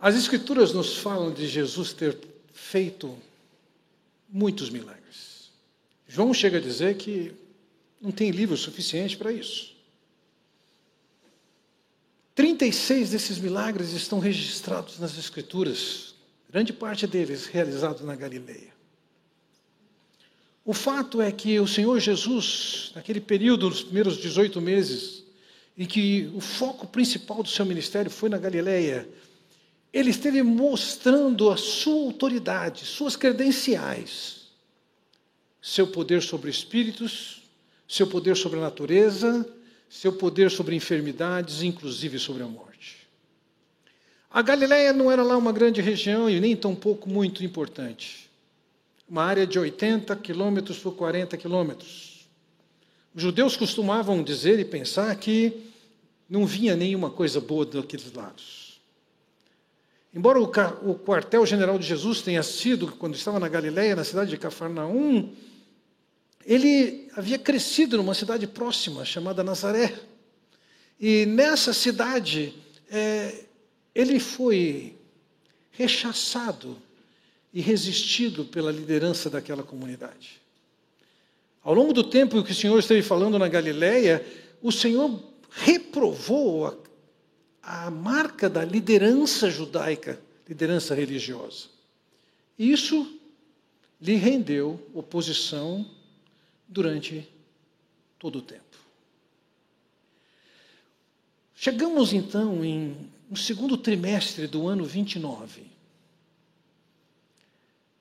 As Escrituras nos falam de Jesus ter feito muitos milagres. João chega a dizer que não tem livro suficiente para isso. 36 desses milagres estão registrados nas Escrituras, grande parte deles realizados na Galileia. O fato é que o Senhor Jesus, naquele período, nos primeiros 18 meses, em que o foco principal do seu ministério foi na Galileia, ele esteve mostrando a sua autoridade, suas credenciais, seu poder sobre espíritos, seu poder sobre a natureza, seu poder sobre enfermidades, inclusive sobre a morte. A Galileia não era lá uma grande região e nem tão pouco muito importante. Uma área de 80 quilômetros por 40 quilômetros. Os judeus costumavam dizer e pensar que não vinha nenhuma coisa boa daqueles lados. Embora o quartel-general de Jesus tenha sido, quando estava na Galileia, na cidade de Cafarnaum, ele havia crescido numa cidade próxima, chamada Nazaré. E nessa cidade, é, ele foi rechaçado e resistido pela liderança daquela comunidade. Ao longo do tempo que o Senhor esteve falando na Galileia, o Senhor reprovou a, marca da liderança judaica, liderança religiosa. Isso lhe rendeu oposição durante todo o tempo. Chegamos então em no segundo trimestre do ano 29.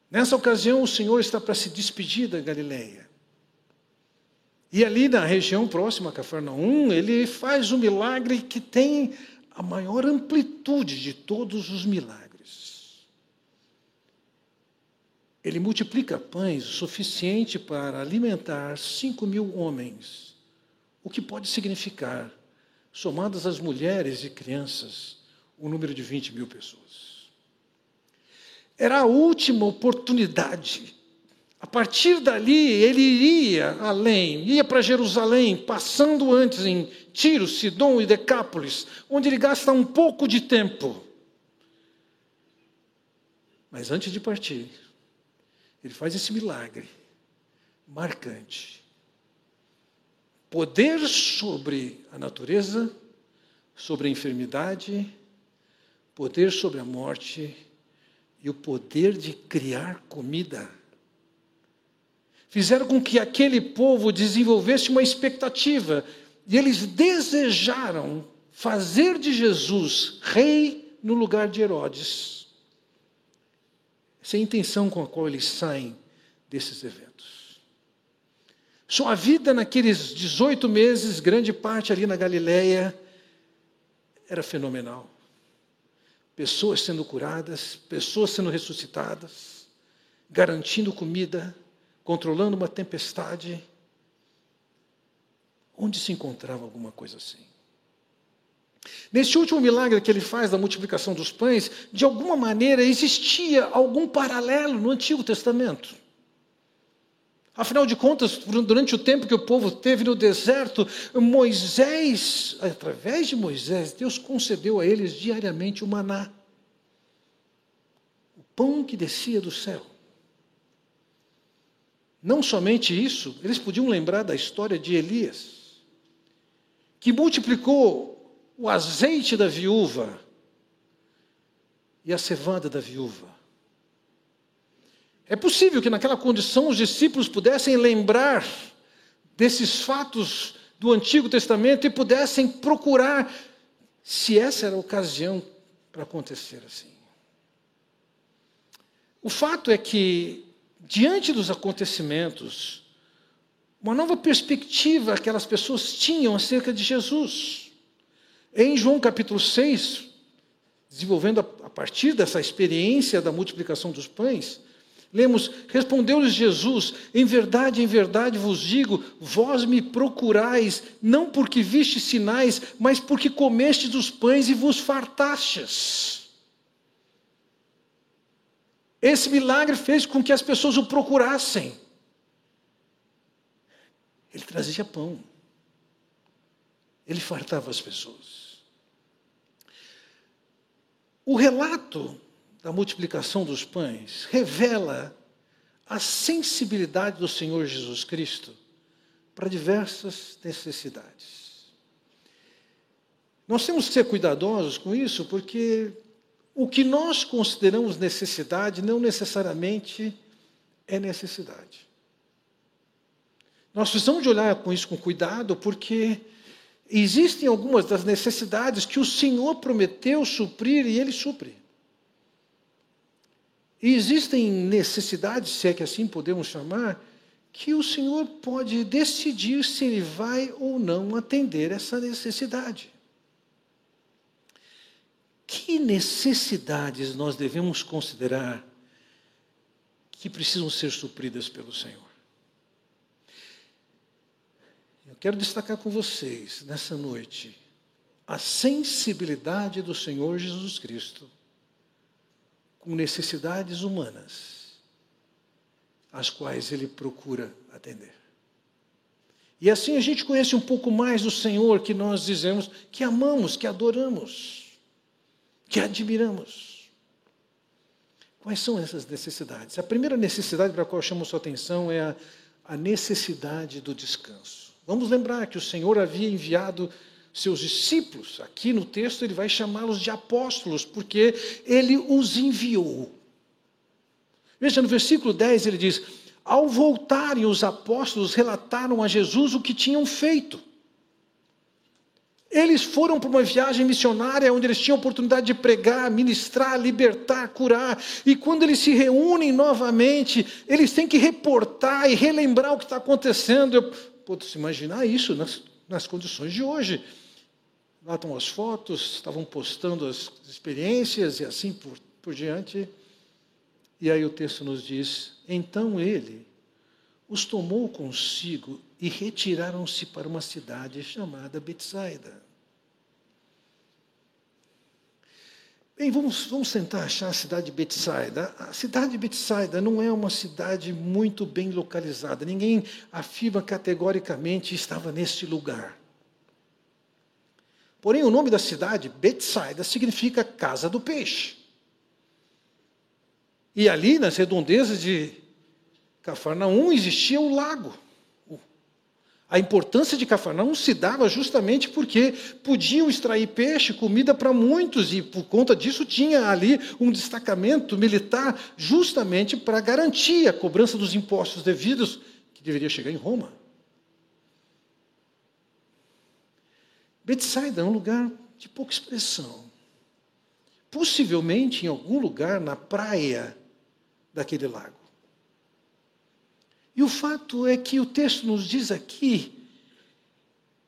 Nessa ocasião, o Senhor está para se despedir da Galileia. E ali na região próxima a Cafarnaum, ele faz um milagre que tem a maior amplitude de todos os milagres ele multiplica pães o suficiente para alimentar cinco mil homens, o que pode significar, somadas as mulheres e crianças, um número de 20 mil pessoas. Era a última oportunidade. A partir dali, ele iria além, ia para Jerusalém, passando antes em Tiro, Sidom e Decápolis, onde ele gasta um pouco de tempo. Mas antes de partir, ele faz esse milagre marcante. Poder sobre a natureza, sobre a enfermidade, poder sobre a morte e o poder de criar comida. Fizeram com que aquele povo desenvolvesse uma expectativa e eles desejaram fazer de Jesus rei no lugar de Herodes. Essa é a intenção com a qual eles saem desses eventos. Sua vida naqueles 18 meses, grande parte ali na Galileia, era fenomenal. Pessoas sendo curadas, pessoas sendo ressuscitadas, garantindo comida, controlando uma tempestade. Onde se encontrava alguma coisa assim? Neste último milagre que ele faz da multiplicação dos pães, de alguma maneira existia algum paralelo no Antigo Testamento. Afinal de contas, durante o tempo que o povo teve no deserto, Moisés, através de Moisés, Deus concedeu a eles diariamente o maná o pão que descia do céu. Não somente isso, eles podiam lembrar da história de Elias, que multiplicou o azeite da viúva e a cevada da viúva. É possível que naquela condição os discípulos pudessem lembrar desses fatos do Antigo Testamento e pudessem procurar se essa era a ocasião para acontecer assim. O fato é que, diante dos acontecimentos, uma nova perspectiva aquelas pessoas tinham acerca de Jesus. Em João capítulo 6, desenvolvendo a partir dessa experiência da multiplicação dos pães, lemos: Respondeu-lhes Jesus: Em verdade, em verdade vos digo, vós me procurais, não porque viste sinais, mas porque comestes dos pães e vos fartastes. Esse milagre fez com que as pessoas o procurassem. Ele trazia pão. Ele fartava as pessoas. O relato da multiplicação dos pães revela a sensibilidade do Senhor Jesus Cristo para diversas necessidades. Nós temos que ser cuidadosos com isso, porque o que nós consideramos necessidade não necessariamente é necessidade. Nós precisamos de olhar com isso com cuidado, porque existem algumas das necessidades que o Senhor prometeu suprir e Ele supre. E existem necessidades, se é que assim podemos chamar, que o Senhor pode decidir se Ele vai ou não atender essa necessidade. Que necessidades nós devemos considerar que precisam ser supridas pelo Senhor? Eu quero destacar com vocês nessa noite a sensibilidade do Senhor Jesus Cristo com necessidades humanas, às quais ele procura atender. E assim a gente conhece um pouco mais do Senhor que nós dizemos que amamos, que adoramos que admiramos. Quais são essas necessidades? A primeira necessidade para a qual chamo sua atenção é a, a necessidade do descanso. Vamos lembrar que o Senhor havia enviado seus discípulos, aqui no texto ele vai chamá-los de apóstolos, porque ele os enviou. Veja, no versículo 10 ele diz: Ao voltarem, os apóstolos relataram a Jesus o que tinham feito. Eles foram para uma viagem missionária onde eles tinham oportunidade de pregar, ministrar, libertar, curar. E quando eles se reúnem novamente, eles têm que reportar e relembrar o que está acontecendo. Eu posso imaginar isso nas, nas condições de hoje. Lá estão as fotos, estavam postando as experiências e assim por, por diante. E aí o texto nos diz: Então ele os tomou consigo e retiraram-se para uma cidade chamada Betsaida. Bem, vamos, vamos tentar achar a cidade de Betsaida. A cidade de Betsaida não é uma cidade muito bem localizada. Ninguém afirma categoricamente estava neste lugar. Porém, o nome da cidade, Betsaida, significa casa do peixe. E ali, nas redondezas de Cafarnaum existia um lago. A importância de Cafarnaum se dava justamente porque podiam extrair peixe, comida para muitos, e por conta disso tinha ali um destacamento militar justamente para garantir a cobrança dos impostos devidos, que deveria chegar em Roma. Betsaida é um lugar de pouca expressão. Possivelmente em algum lugar na praia daquele lago. E o fato é que o texto nos diz aqui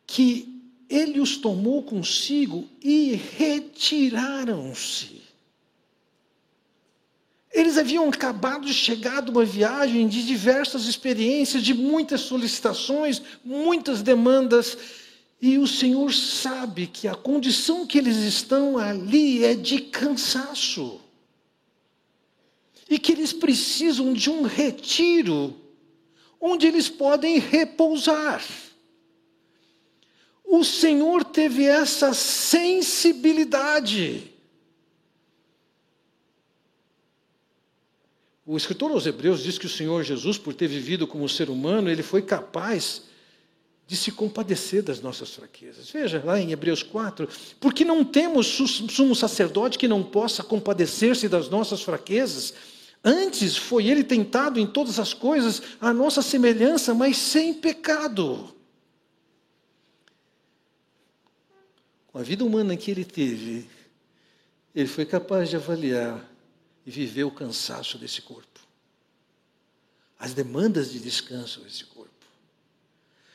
que ele os tomou consigo e retiraram-se. Eles haviam acabado de chegar de uma viagem de diversas experiências, de muitas solicitações, muitas demandas, e o Senhor sabe que a condição que eles estão ali é de cansaço. E que eles precisam de um retiro onde eles podem repousar. O Senhor teve essa sensibilidade. O escritor aos Hebreus diz que o Senhor Jesus, por ter vivido como ser humano, ele foi capaz de se compadecer das nossas fraquezas. Veja lá em Hebreus 4, porque não temos sumo sacerdote que não possa compadecer-se das nossas fraquezas, Antes foi ele tentado em todas as coisas, a nossa semelhança, mas sem pecado. Com a vida humana que ele teve, ele foi capaz de avaliar e viver o cansaço desse corpo, as demandas de descanso desse corpo.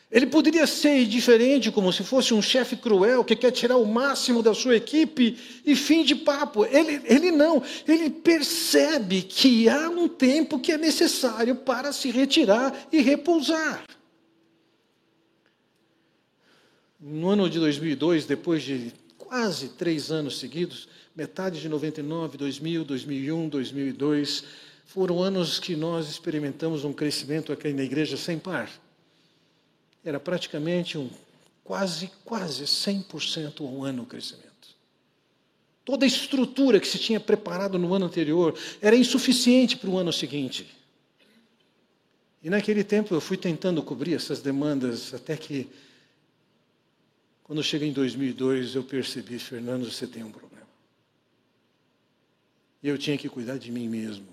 Ele poderia ser diferente, como se fosse um chefe cruel que quer tirar o máximo da sua equipe e fim de papo. Ele, ele não, ele percebe que há um tempo que é necessário para se retirar e repousar. No ano de 2002, depois de quase três anos seguidos, metade de 99, 2000, 2001, 2002, foram anos que nós experimentamos um crescimento aqui na igreja sem par era praticamente um quase, quase 100% ao ano o crescimento. Toda a estrutura que se tinha preparado no ano anterior era insuficiente para o ano seguinte. E naquele tempo eu fui tentando cobrir essas demandas até que, quando chega em 2002, eu percebi, Fernando, você tem um problema. E eu tinha que cuidar de mim mesmo.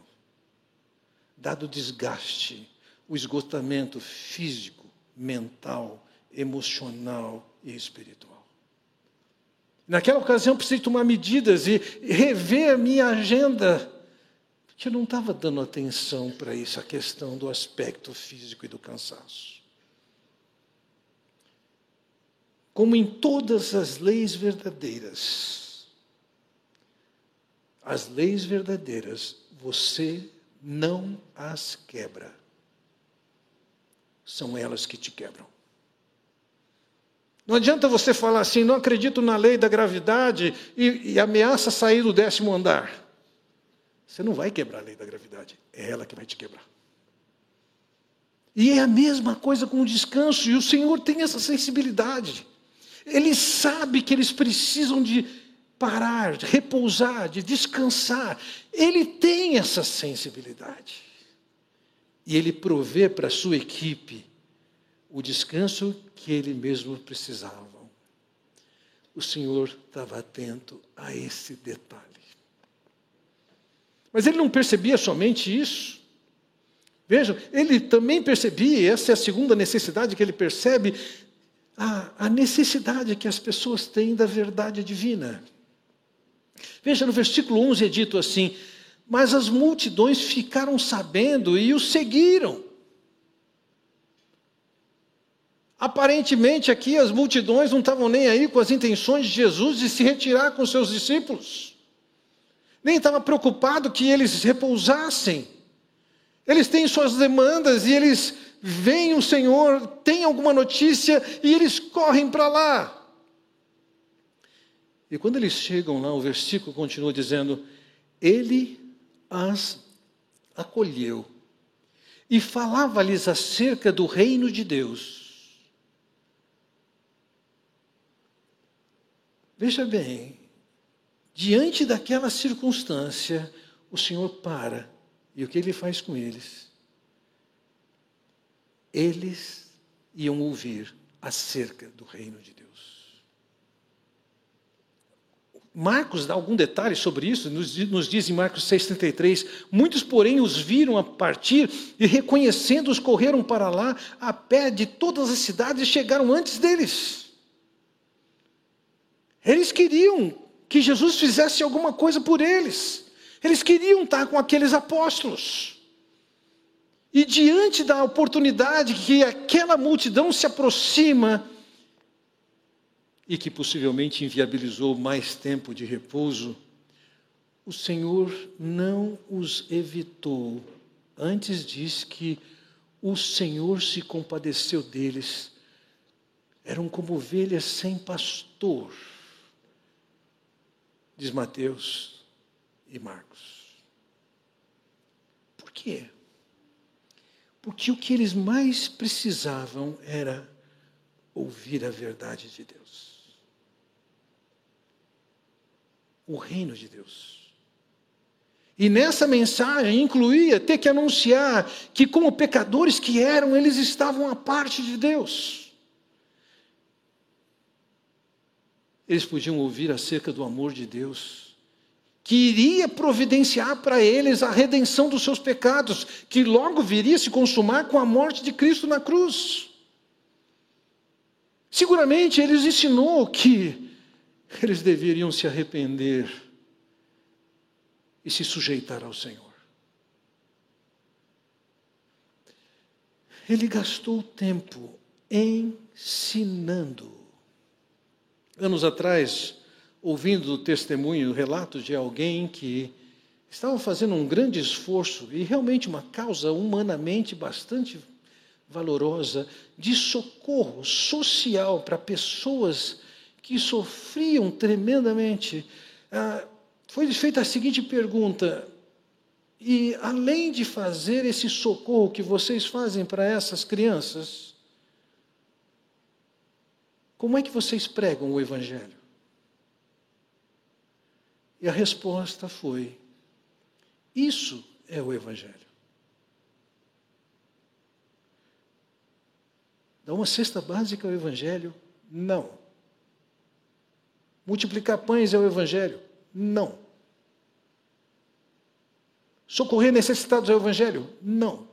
Dado o desgaste, o esgotamento físico, mental, emocional e espiritual. Naquela ocasião, precisei tomar medidas e rever a minha agenda, porque eu não estava dando atenção para isso, a questão do aspecto físico e do cansaço. Como em todas as leis verdadeiras, as leis verdadeiras, você não as quebra, são elas que te quebram. Não adianta você falar assim, não acredito na lei da gravidade e, e ameaça sair do décimo andar. Você não vai quebrar a lei da gravidade, é ela que vai te quebrar. E é a mesma coisa com o descanso, e o Senhor tem essa sensibilidade. Ele sabe que eles precisam de parar, de repousar, de descansar. Ele tem essa sensibilidade. E ele provê para a sua equipe o descanso que ele mesmo precisava. O Senhor estava atento a esse detalhe. Mas ele não percebia somente isso. Vejam, ele também percebia, essa é a segunda necessidade que ele percebe, a, a necessidade que as pessoas têm da verdade divina. Veja, no versículo 11 é dito assim: Mas as multidões ficaram sabendo e o seguiram. Aparentemente aqui as multidões não estavam nem aí com as intenções de Jesus de se retirar com seus discípulos. Nem estava preocupado que eles repousassem. Eles têm suas demandas e eles veem o Senhor, têm alguma notícia e eles correm para lá. E quando eles chegam lá, o versículo continua dizendo: Ele as acolheu e falava-lhes acerca do reino de Deus Veja bem, diante daquela circunstância, o Senhor para. E o que ele faz com eles? Eles iam ouvir acerca do reino de Deus. Marcos dá algum detalhe sobre isso, nos, diz em Marcos 6,33: Muitos, porém, os viram a partir e, reconhecendo-os, correram para lá a pé de todas as cidades e chegaram antes deles. Eles queriam que Jesus fizesse alguma coisa por eles. Eles queriam estar com aqueles apóstolos. E diante da oportunidade que aquela multidão se aproxima e que possivelmente inviabilizou mais tempo de repouso, o Senhor não os evitou. Antes diz que o Senhor se compadeceu deles. Eram como ovelhas sem pastor diz Mateus e Marcos. Por quê? Porque o que eles mais precisavam era ouvir a verdade de Deus. O reino de Deus. E nessa mensagem incluía ter que anunciar que, como pecadores que eram, eles estavam à parte de Deus. eles podiam ouvir acerca do amor de Deus, que iria providenciar para eles a redenção dos seus pecados, que logo viria se consumar com a morte de Cristo na cruz. Seguramente ele os ensinou que eles deveriam se arrepender e se sujeitar ao Senhor. Ele gastou tempo ensinando anos atrás, ouvindo testemunho, o relato de alguém que estava fazendo um grande esforço e realmente uma causa humanamente bastante valorosa de socorro social para pessoas que sofriam tremendamente. Ah, foi feita a seguinte pergunta: e além de fazer esse socorro que vocês fazem para essas crianças, como é que vocês pregam o Evangelho? E a resposta foi: Isso é o Evangelho. Dar uma cesta básica ao Evangelho? Não. Multiplicar pães é o Evangelho? Não. Socorrer necessitados é o Evangelho? Não.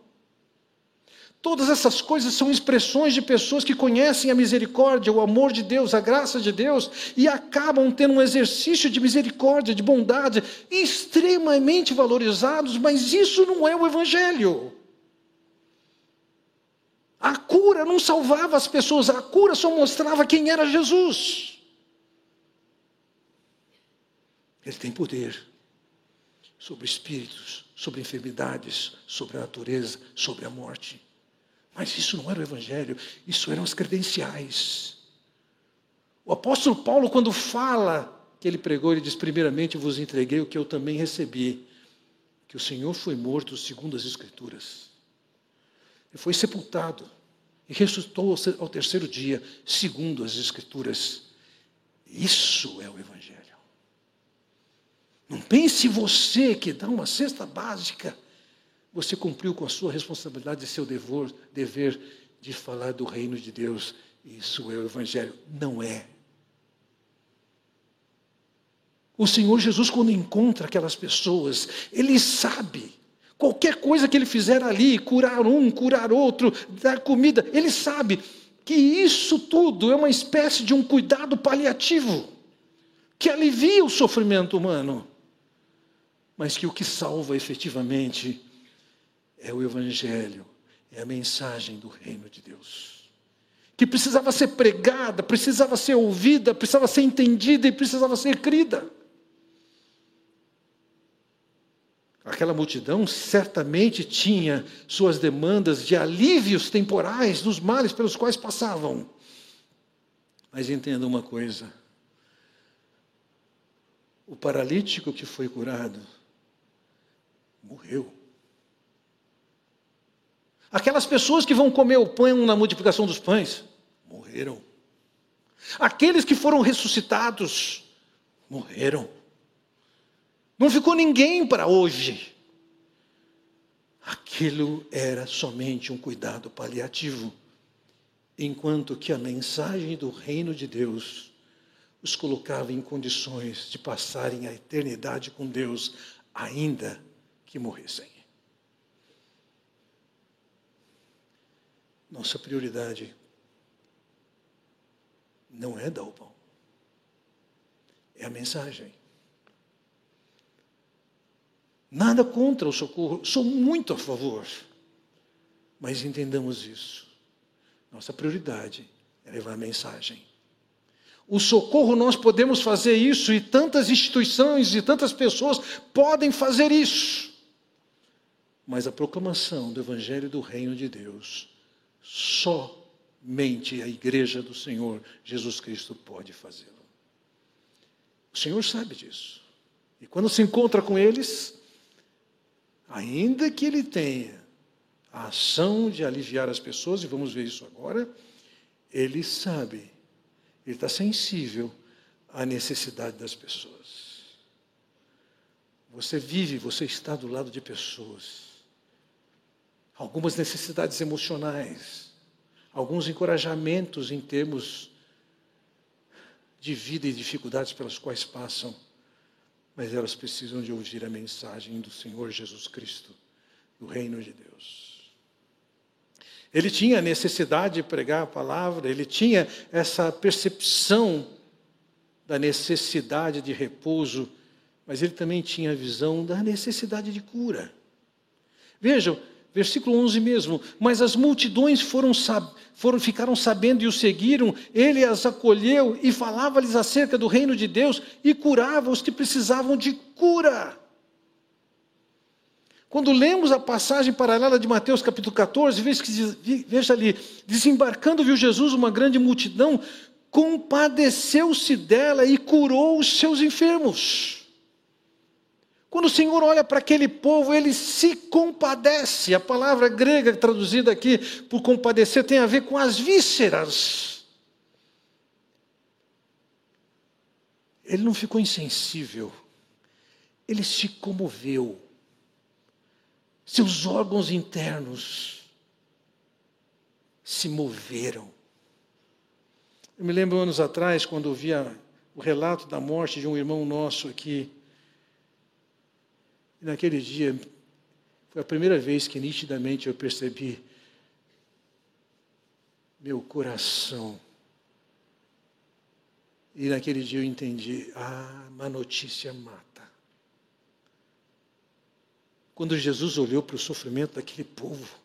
Todas essas coisas são expressões de pessoas que conhecem a misericórdia, o amor de Deus, a graça de Deus e acabam tendo um exercício de misericórdia, de bondade, extremamente valorizados, mas isso não é o Evangelho. A cura não salvava as pessoas, a cura só mostrava quem era Jesus. Ele tem poder sobre espíritos, sobre enfermidades, sobre a natureza, sobre a morte. Mas isso não era o Evangelho, isso eram as credenciais. O apóstolo Paulo, quando fala que ele pregou, ele diz: Primeiramente vos entreguei o que eu também recebi, que o Senhor foi morto segundo as Escrituras. Ele foi sepultado e ressuscitou ao terceiro dia, segundo as Escrituras. Isso é o Evangelho. Não pense você que dá uma cesta básica você cumpriu com a sua responsabilidade e seu dever, dever de falar do reino de Deus. Isso é o Evangelho. Não é. O Senhor Jesus, quando encontra aquelas pessoas, Ele sabe. Qualquer coisa que Ele fizer ali, curar um, curar outro, dar comida, Ele sabe que isso tudo é uma espécie de um cuidado paliativo, que alivia o sofrimento humano, mas que o que salva efetivamente é o Evangelho, é a mensagem do reino de Deus. Que precisava ser pregada, precisava ser ouvida, precisava ser entendida e precisava ser crida. Aquela multidão certamente tinha suas demandas de alívios temporais dos males pelos quais passavam. Mas entenda uma coisa: o paralítico que foi curado morreu. Aquelas pessoas que vão comer o pão na multiplicação dos pães, morreram. Aqueles que foram ressuscitados, morreram. Não ficou ninguém para hoje. Aquilo era somente um cuidado paliativo, enquanto que a mensagem do reino de Deus os colocava em condições de passarem a eternidade com Deus, ainda que morressem. Nossa prioridade não é dar o pão, é a mensagem. Nada contra o socorro, sou muito a favor, mas entendamos isso. Nossa prioridade é levar a mensagem. O socorro nós podemos fazer isso e tantas instituições e tantas pessoas podem fazer isso. Mas a proclamação do Evangelho do Reino de Deus Somente a igreja do Senhor Jesus Cristo pode fazê-lo. O Senhor sabe disso. E quando se encontra com eles, ainda que ele tenha a ação de aliviar as pessoas, e vamos ver isso agora, ele sabe, ele está sensível à necessidade das pessoas. Você vive, você está do lado de pessoas algumas necessidades emocionais, alguns encorajamentos em termos de vida e dificuldades pelas quais passam, mas elas precisam de ouvir a mensagem do Senhor Jesus Cristo, do reino de Deus. Ele tinha a necessidade de pregar a palavra, ele tinha essa percepção da necessidade de repouso, mas ele também tinha a visão da necessidade de cura. Vejam, Versículo 11 mesmo. Mas as multidões foram, foram, ficaram sabendo e o seguiram. Ele as acolheu e falava-lhes acerca do reino de Deus e curava os que precisavam de cura. Quando lemos a passagem paralela de Mateus capítulo 14, veja, que, veja ali, desembarcando viu Jesus uma grande multidão, compadeceu-se dela e curou os seus enfermos. Quando o Senhor olha para aquele povo, ele se compadece. A palavra grega traduzida aqui por compadecer tem a ver com as vísceras. Ele não ficou insensível ele se comoveu. Seus órgãos internos se moveram. Eu me lembro anos atrás, quando ouvia o relato da morte de um irmão nosso aqui. E naquele dia, foi a primeira vez que nitidamente eu percebi meu coração. E naquele dia eu entendi: ah, uma notícia mata. Quando Jesus olhou para o sofrimento daquele povo,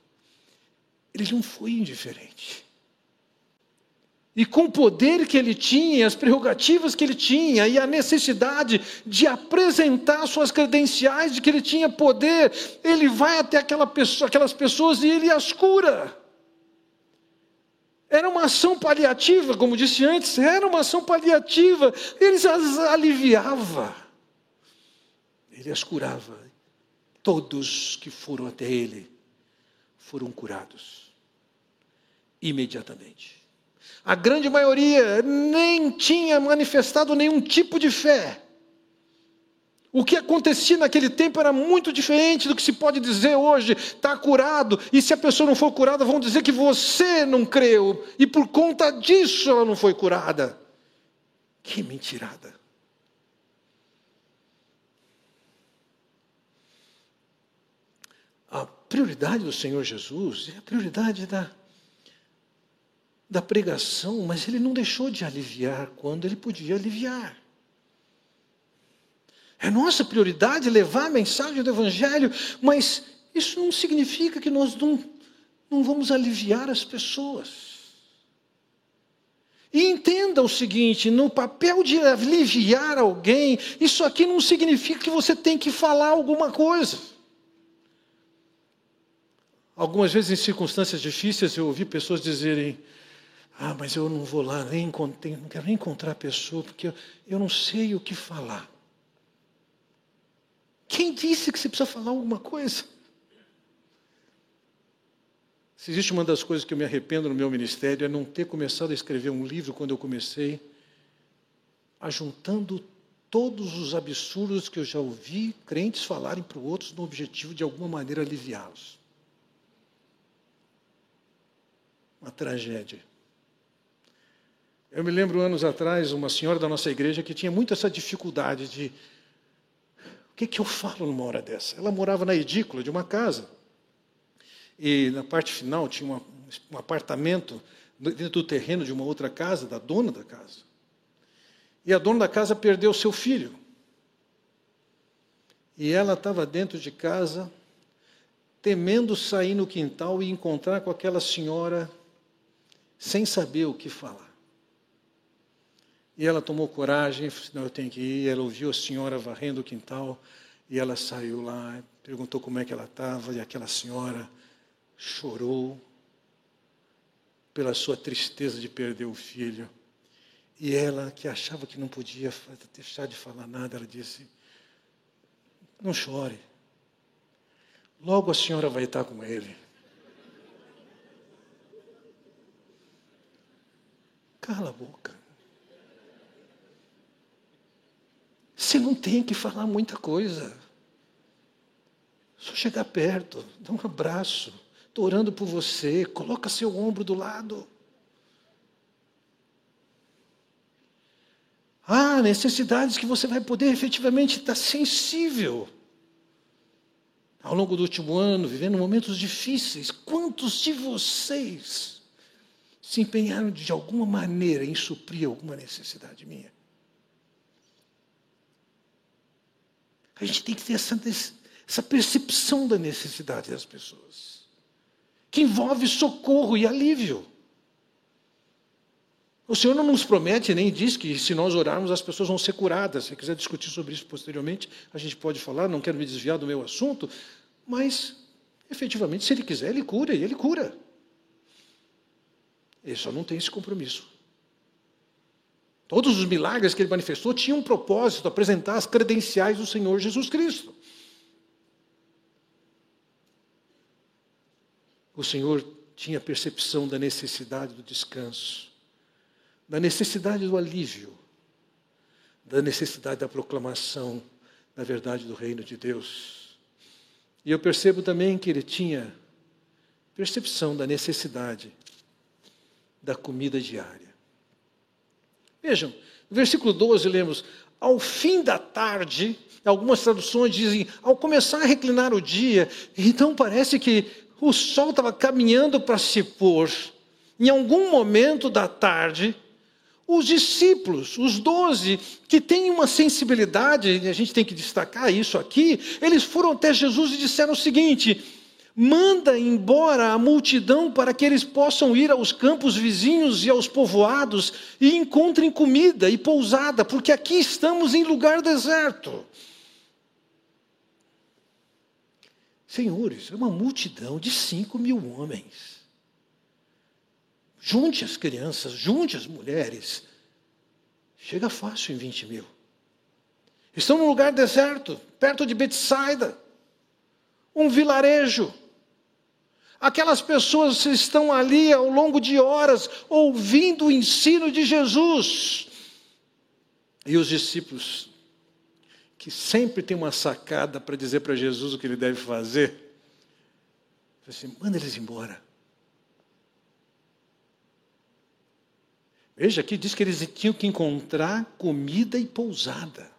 ele não foi indiferente. E com o poder que ele tinha, as prerrogativas que ele tinha, e a necessidade de apresentar suas credenciais de que ele tinha poder, ele vai até aquela pessoa, aquelas pessoas e ele as cura. Era uma ação paliativa, como disse antes, era uma ação paliativa. Ele as aliviava, ele as curava. Todos que foram até ele foram curados imediatamente. A grande maioria nem tinha manifestado nenhum tipo de fé. O que acontecia naquele tempo era muito diferente do que se pode dizer hoje. Está curado, e se a pessoa não for curada, vão dizer que você não creu, e por conta disso ela não foi curada. Que mentirada. A prioridade do Senhor Jesus é a prioridade da da pregação, mas ele não deixou de aliviar quando ele podia aliviar. É nossa prioridade levar a mensagem do Evangelho, mas isso não significa que nós não, não vamos aliviar as pessoas. E entenda o seguinte: no papel de aliviar alguém, isso aqui não significa que você tem que falar alguma coisa. Algumas vezes, em circunstâncias difíceis, eu ouvi pessoas dizerem: ah, mas eu não vou lá, nem não quero nem encontrar a pessoa, porque eu, eu não sei o que falar. Quem disse que você precisa falar alguma coisa? Se existe uma das coisas que eu me arrependo no meu ministério é não ter começado a escrever um livro quando eu comecei, ajuntando todos os absurdos que eu já ouvi crentes falarem para outros no objetivo de alguma maneira aliviá-los. Uma tragédia. Eu me lembro anos atrás, uma senhora da nossa igreja que tinha muito essa dificuldade de o que, que eu falo numa hora dessa? Ela morava na edícula de uma casa. E na parte final tinha uma, um apartamento dentro do terreno de uma outra casa, da dona da casa. E a dona da casa perdeu seu filho. E ela estava dentro de casa, temendo sair no quintal e encontrar com aquela senhora, sem saber o que falar. E ela tomou coragem, disse, não, eu tenho que ir. Ela ouviu a senhora varrendo o quintal e ela saiu lá, perguntou como é que ela estava e aquela senhora chorou pela sua tristeza de perder o filho. E ela, que achava que não podia deixar de falar nada, ela disse: Não chore. Logo a senhora vai estar com ele. Cala a boca. Você não tem que falar muita coisa. Só chegar perto, dá um abraço. Estou orando por você, coloca seu ombro do lado. Há necessidades que você vai poder efetivamente estar sensível. Ao longo do último ano, vivendo momentos difíceis, quantos de vocês se empenharam de alguma maneira em suprir alguma necessidade minha? A gente tem que ter essa, essa percepção da necessidade das pessoas, que envolve socorro e alívio. O Senhor não nos promete nem diz que se nós orarmos as pessoas vão ser curadas. Se quiser discutir sobre isso posteriormente, a gente pode falar, não quero me desviar do meu assunto, mas efetivamente, se Ele quiser, Ele cura e Ele cura. Ele só não tem esse compromisso. Todos os milagres que ele manifestou tinham um propósito, apresentar as credenciais do Senhor Jesus Cristo. O Senhor tinha percepção da necessidade do descanso, da necessidade do alívio, da necessidade da proclamação da verdade do reino de Deus. E eu percebo também que ele tinha percepção da necessidade da comida diária. Vejam, no versículo 12 lemos: Ao fim da tarde, algumas traduções dizem, ao começar a reclinar o dia, então parece que o sol estava caminhando para se pôr. Em algum momento da tarde, os discípulos, os doze, que têm uma sensibilidade, e a gente tem que destacar isso aqui, eles foram até Jesus e disseram o seguinte: manda embora a multidão para que eles possam ir aos campos vizinhos e aos povoados e encontrem comida e pousada, porque aqui estamos em lugar deserto. Senhores, é uma multidão de cinco mil homens. Junte as crianças, junte as mulheres. Chega fácil em 20 mil. Estão num lugar deserto, perto de Betsaida, um vilarejo. Aquelas pessoas estão ali ao longo de horas ouvindo o ensino de Jesus. E os discípulos, que sempre têm uma sacada para dizer para Jesus o que ele deve fazer, assim, manda eles embora. Veja, aqui diz que eles tinham que encontrar comida e pousada.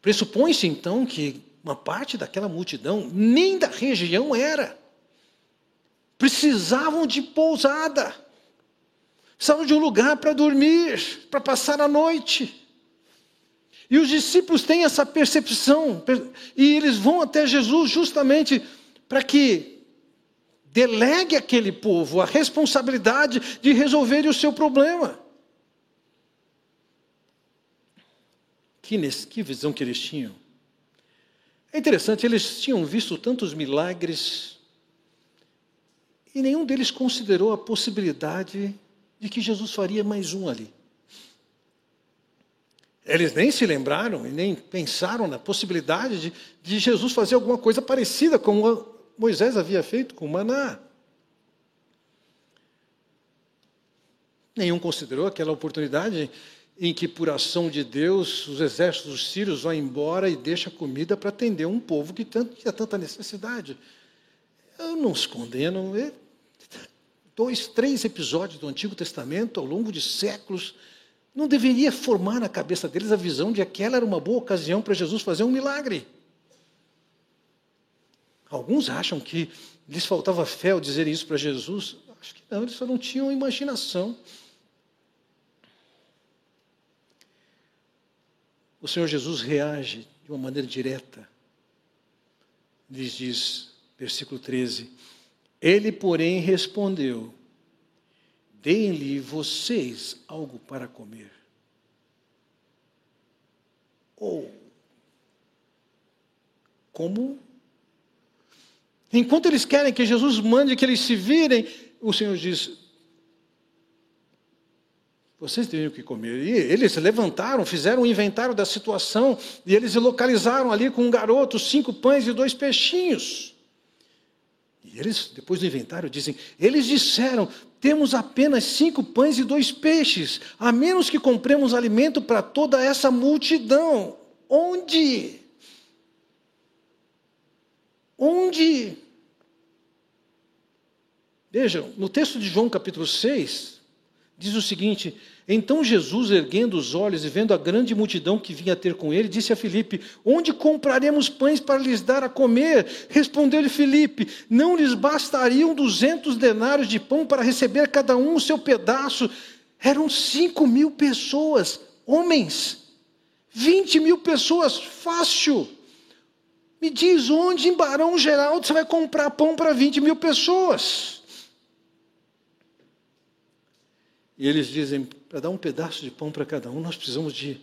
Pressupõe-se então que uma parte daquela multidão nem da região era. Precisavam de pousada. Precisavam de um lugar para dormir, para passar a noite. E os discípulos têm essa percepção, e eles vão até Jesus justamente para que Delegue àquele povo a responsabilidade de resolver o seu problema. Que, que visão que eles tinham. É interessante, eles tinham visto tantos milagres e nenhum deles considerou a possibilidade de que Jesus faria mais um ali. Eles nem se lembraram e nem pensaram na possibilidade de, de Jesus fazer alguma coisa parecida com Moisés havia feito com Maná. Nenhum considerou aquela oportunidade em que, por ação de Deus, os exércitos sírios vão embora e deixam comida para atender um povo que tinha tanta necessidade. Eu não os condeno. Dois, três episódios do Antigo Testamento, ao longo de séculos, não deveria formar na cabeça deles a visão de que aquela era uma boa ocasião para Jesus fazer um milagre. Alguns acham que lhes faltava fé ao dizer isso para Jesus. Acho que não, eles só não tinham imaginação. O Senhor Jesus reage de uma maneira direta. Lhes diz, versículo 13: Ele, porém, respondeu: Deem-lhe vocês algo para comer. Ou, como Enquanto eles querem que Jesus mande que eles se virem, o Senhor diz: vocês teriam que comer. E eles levantaram, fizeram um inventário da situação, e eles localizaram ali com um garoto cinco pães e dois peixinhos. E eles, depois do inventário, dizem: eles disseram, temos apenas cinco pães e dois peixes, a menos que compremos alimento para toda essa multidão. Onde? Onde? Vejam, no texto de João capítulo 6, diz o seguinte: Então Jesus, erguendo os olhos e vendo a grande multidão que vinha ter com ele, disse a Filipe: Onde compraremos pães para lhes dar a comer? Respondeu-lhe Filipe: Não lhes bastariam duzentos denários de pão para receber cada um o seu pedaço? Eram cinco mil pessoas, homens, vinte mil pessoas, fácil. Me diz onde em Barão Geraldo você vai comprar pão para 20 mil pessoas? E eles dizem: para dar um pedaço de pão para cada um, nós precisamos de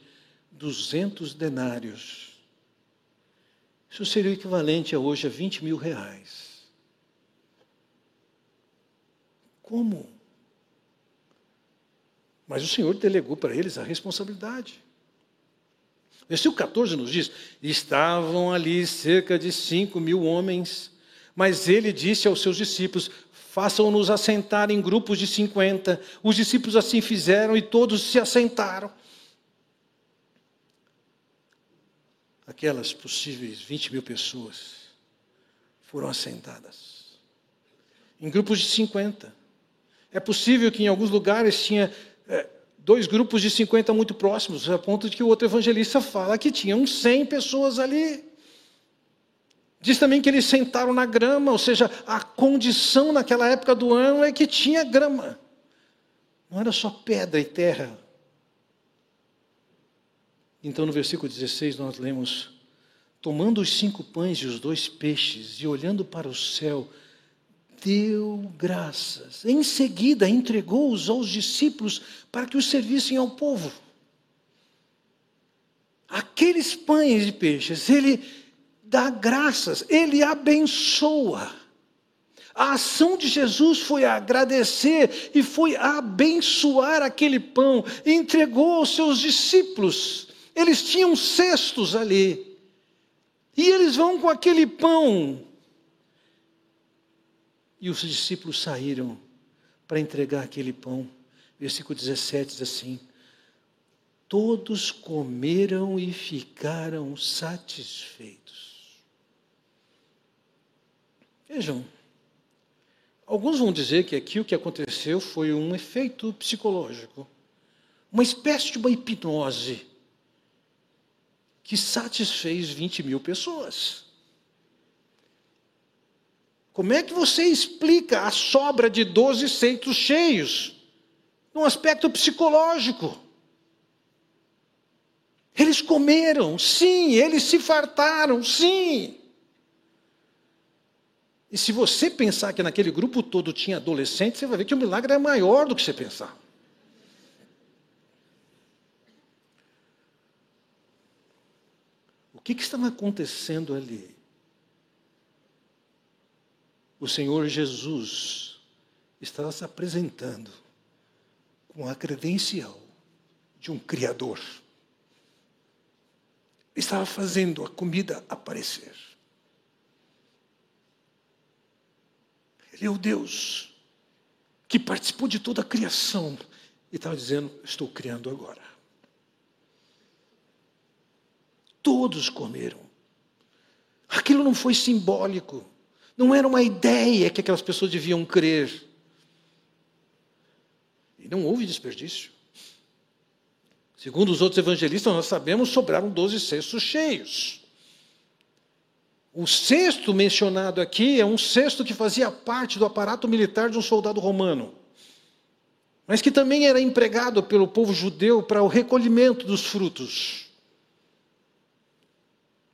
200 denários. Isso seria o equivalente a hoje a 20 mil reais. Como? Mas o Senhor delegou para eles a responsabilidade. Versículo 14 nos diz: Estavam ali cerca de cinco mil homens, mas ele disse aos seus discípulos: façam-nos assentar em grupos de 50. Os discípulos assim fizeram e todos se assentaram. aquelas possíveis 20 mil pessoas foram assentadas. Em grupos de 50. É possível que em alguns lugares tinha é, dois grupos de 50 muito próximos, a ponto de que o outro evangelista fala que tinham 100 pessoas ali. Diz também que eles sentaram na grama, ou seja, a condição naquela época do ano é que tinha grama. Não era só pedra e terra. Então, no versículo 16, nós lemos: Tomando os cinco pães e os dois peixes, e olhando para o céu, deu graças. Em seguida, entregou-os aos discípulos para que os servissem ao povo. Aqueles pães e peixes, ele dá graças, ele abençoa. A ação de Jesus foi agradecer e foi abençoar aquele pão, entregou aos seus discípulos. Eles tinham cestos ali. E eles vão com aquele pão e os discípulos saíram para entregar aquele pão. Versículo 17 diz assim: Todos comeram e ficaram satisfeitos. Vejam, alguns vão dizer que aqui o que aconteceu foi um efeito psicológico, uma espécie de uma hipnose que satisfez 20 mil pessoas. Como é que você explica a sobra de 12 centos cheios? Num aspecto psicológico. Eles comeram, sim, eles se fartaram, sim. E se você pensar que naquele grupo todo tinha adolescente, você vai ver que o milagre é maior do que você pensar. O que, que estava acontecendo ali? o Senhor Jesus estava se apresentando com a credencial de um Criador. Estava fazendo a comida aparecer. Ele é o Deus que participou de toda a criação e estava dizendo: Estou criando agora. Todos comeram. Aquilo não foi simbólico. Não era uma ideia que aquelas pessoas deviam crer. E não houve desperdício. Segundo os outros evangelistas, nós sabemos, sobraram doze cestos cheios. O cesto mencionado aqui é um cesto que fazia parte do aparato militar de um soldado romano, mas que também era empregado pelo povo judeu para o recolhimento dos frutos.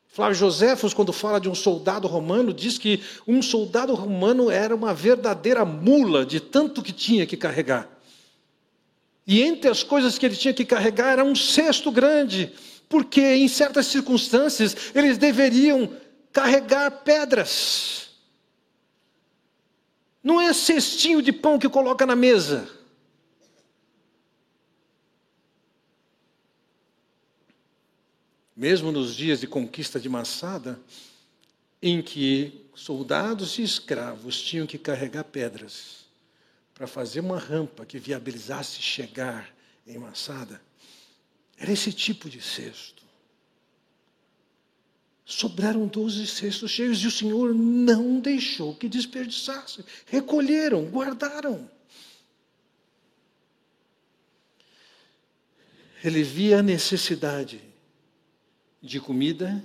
Flávio Joséfos, quando fala de um soldado romano, diz que um soldado romano era uma verdadeira mula de tanto que tinha que carregar. E entre as coisas que ele tinha que carregar era um cesto grande, porque em certas circunstâncias eles deveriam carregar pedras. Não é cestinho de pão que coloca na mesa. mesmo nos dias de conquista de Massada, em que soldados e escravos tinham que carregar pedras para fazer uma rampa que viabilizasse chegar em Massada, era esse tipo de cesto. Sobraram doze cestos cheios e o Senhor não deixou que desperdiçasse. Recolheram, guardaram. Ele via a necessidade de comida,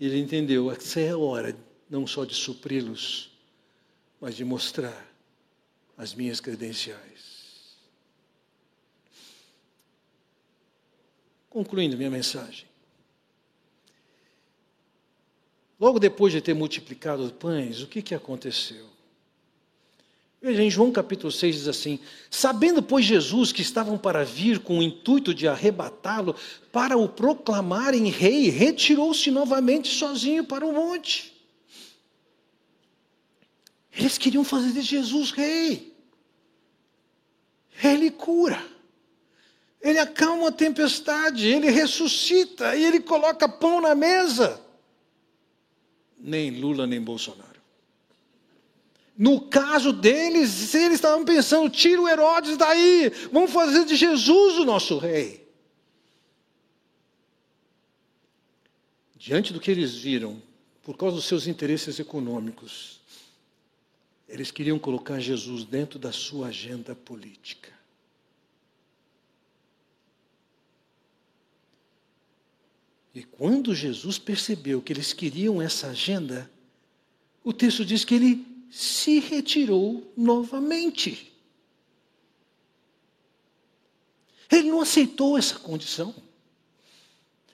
ele entendeu, essa é a hora não só de supri-los, mas de mostrar as minhas credenciais. Concluindo minha mensagem. Logo depois de ter multiplicado os pães, o que, que aconteceu? Veja, em João capítulo 6 diz assim: Sabendo, pois, Jesus que estavam para vir com o intuito de arrebatá-lo, para o proclamarem rei, retirou-se novamente sozinho para o monte. Eles queriam fazer de Jesus rei. Ele cura. Ele acalma a tempestade, ele ressuscita e ele coloca pão na mesa. Nem Lula nem Bolsonaro. No caso deles, eles estavam pensando: tira o Herodes daí, vamos fazer de Jesus o nosso rei. diante do que eles viram, por causa dos seus interesses econômicos, eles queriam colocar Jesus dentro da sua agenda política. E quando Jesus percebeu que eles queriam essa agenda, o texto diz que ele se retirou novamente. Ele não aceitou essa condição.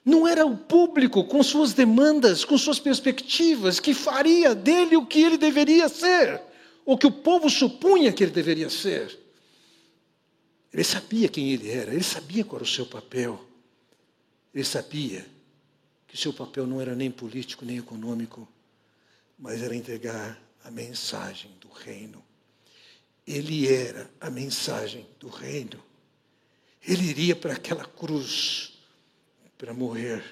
Não era o público com suas demandas, com suas perspectivas, que faria dele o que ele deveria ser, ou que o povo supunha que ele deveria ser. Ele sabia quem ele era, ele sabia qual era o seu papel. Ele sabia que seu papel não era nem político nem econômico, mas era entregar a mensagem do reino. Ele era a mensagem do reino. Ele iria para aquela cruz para morrer,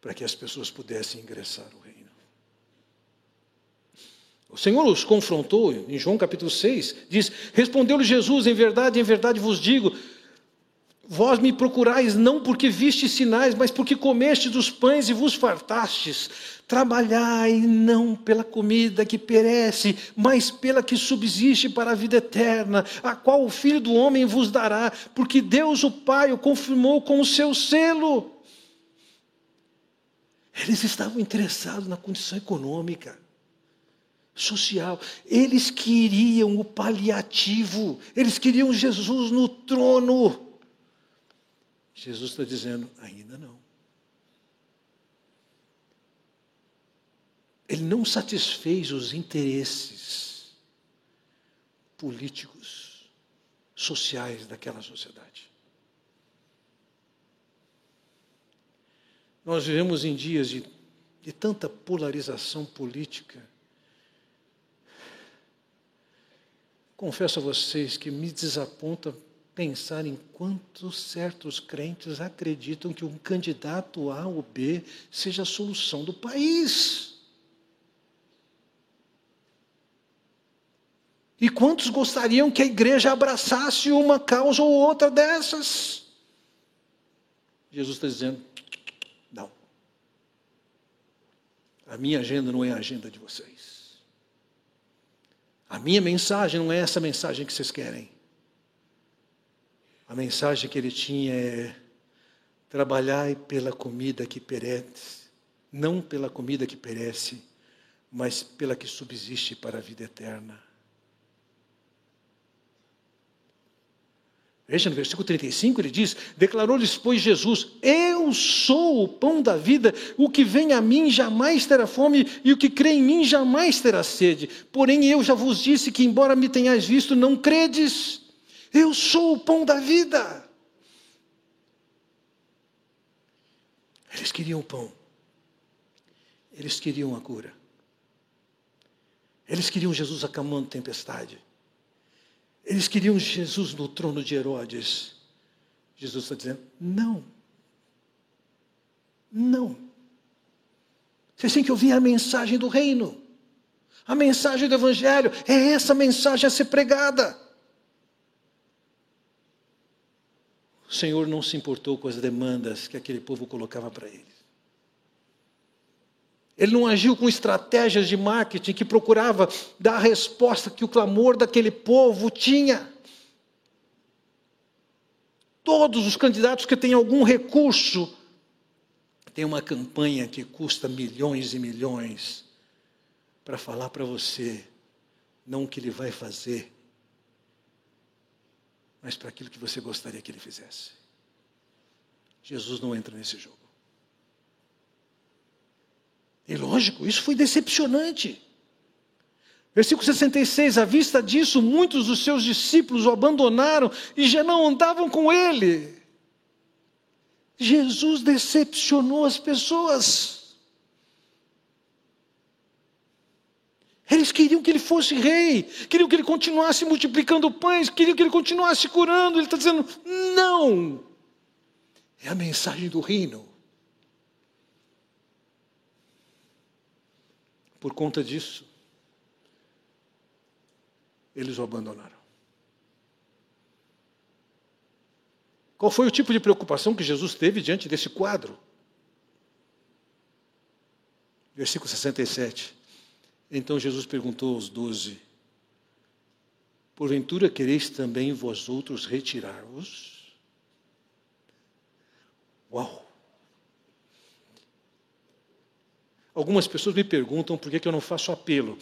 para que as pessoas pudessem ingressar no reino. O Senhor os confrontou, em João capítulo 6, diz: Respondeu-lhe Jesus, em verdade, em verdade vos digo, Vós me procurais não porque vistes sinais, mas porque comestes dos pães e vos fartastes. Trabalhai não pela comida que perece, mas pela que subsiste para a vida eterna, a qual o Filho do Homem vos dará, porque Deus o Pai o confirmou com o seu selo. Eles estavam interessados na condição econômica, social. Eles queriam o paliativo, eles queriam Jesus no trono. Jesus está dizendo: ainda não. Ele não satisfez os interesses políticos, sociais daquela sociedade. Nós vivemos em dias de, de tanta polarização política. Confesso a vocês que me desaponta pensar em quantos certos crentes acreditam que um candidato A ou B seja a solução do país. E quantos gostariam que a igreja abraçasse uma causa ou outra dessas? Jesus está dizendo: não. A minha agenda não é a agenda de vocês. A minha mensagem não é essa mensagem que vocês querem. A mensagem que ele tinha é: trabalhai pela comida que perece, não pela comida que perece, mas pela que subsiste para a vida eterna. Veja no versículo 35, ele diz: Declarou-lhes, pois, Jesus: Eu sou o pão da vida, o que vem a mim jamais terá fome, e o que crê em mim jamais terá sede. Porém, eu já vos disse que, embora me tenhais visto, não credes. Eu sou o pão da vida. Eles queriam o pão. Eles queriam a cura. Eles queriam Jesus acalmando tempestade. Eles queriam Jesus no trono de Herodes. Jesus está dizendo: não. Não. Vocês têm que ouvir a mensagem do reino. A mensagem do Evangelho é essa mensagem a ser pregada. O Senhor não se importou com as demandas que aquele povo colocava para ele. Ele não agiu com estratégias de marketing que procurava dar a resposta que o clamor daquele povo tinha. Todos os candidatos que têm algum recurso têm uma campanha que custa milhões e milhões para falar para você não o que ele vai fazer, mas para aquilo que você gostaria que ele fizesse. Jesus não entra nesse jogo. E lógico, isso foi decepcionante. Versículo 66, à vista disso, muitos dos seus discípulos o abandonaram e já não andavam com ele. Jesus decepcionou as pessoas. Eles queriam que ele fosse rei, queriam que ele continuasse multiplicando pães, queriam que ele continuasse curando. Ele está dizendo: não! É a mensagem do reino. Por conta disso, eles o abandonaram. Qual foi o tipo de preocupação que Jesus teve diante desse quadro? Versículo 67. Então Jesus perguntou aos doze: Porventura quereis também vós outros retirar-vos? Uau! Algumas pessoas me perguntam por que, eu não faço apelo.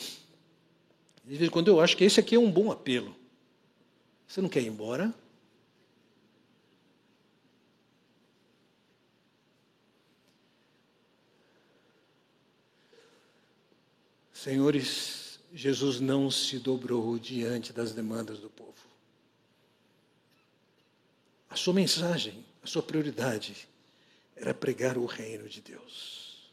De vez em quando eu acho que esse aqui é um bom apelo. Você não quer ir embora? Senhores, Jesus não se dobrou diante das demandas do povo. A sua mensagem, a sua prioridade era pregar o reino de Deus.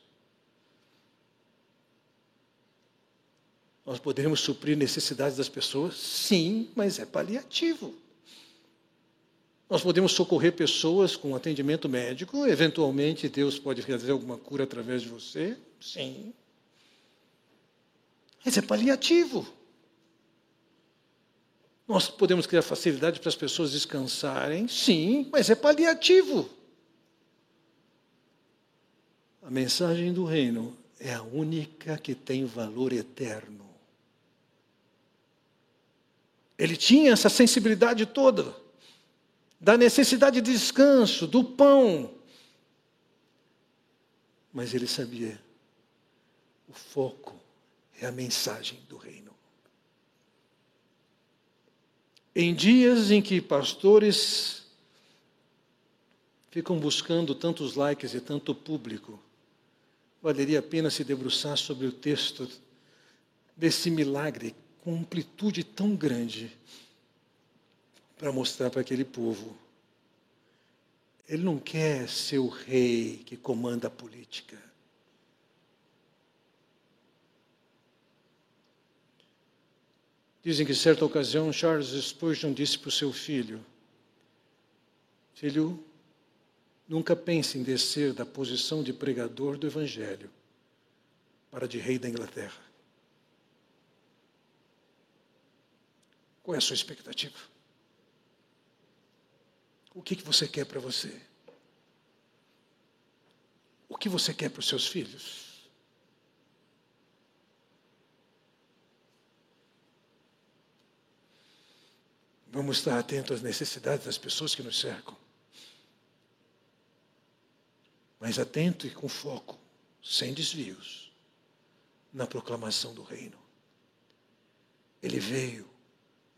Nós podemos suprir necessidades das pessoas? Sim, mas é paliativo. Nós podemos socorrer pessoas com atendimento médico, eventualmente Deus pode fazer alguma cura através de você? Sim. Mas é paliativo. Nós podemos criar facilidade para as pessoas descansarem? Sim, mas é paliativo. A mensagem do reino é a única que tem valor eterno. Ele tinha essa sensibilidade toda, da necessidade de descanso, do pão. Mas ele sabia, o foco é a mensagem do reino. Em dias em que pastores ficam buscando tantos likes e tanto público, valeria a pena se debruçar sobre o texto desse milagre com amplitude tão grande para mostrar para aquele povo. Ele não quer ser o rei que comanda a política. Dizem que, em certa ocasião, Charles Spurgeon disse para o seu filho: Filho, nunca pense em descer da posição de pregador do Evangelho para de rei da Inglaterra. Qual é a sua expectativa? O que, que você quer para você? O que você quer para os seus filhos? Vamos estar atentos às necessidades das pessoas que nos cercam. Mas atento e com foco, sem desvios, na proclamação do reino. Ele veio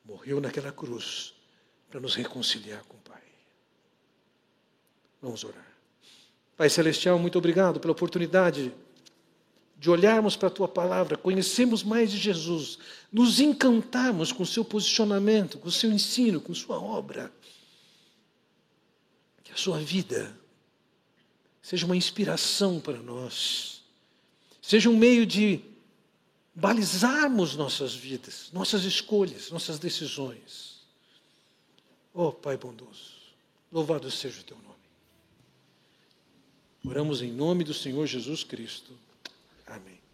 morreu naquela cruz para nos reconciliar com o Pai. Vamos orar. Pai Celestial, muito obrigado pela oportunidade de olharmos para a tua palavra, conhecermos mais de Jesus, nos encantarmos com o seu posicionamento, com o seu ensino, com sua obra. Que a sua vida seja uma inspiração para nós, seja um meio de balizarmos nossas vidas, nossas escolhas, nossas decisões. Oh, Pai bondoso, louvado seja o teu nome. Oramos em nome do Senhor Jesus Cristo. Amém.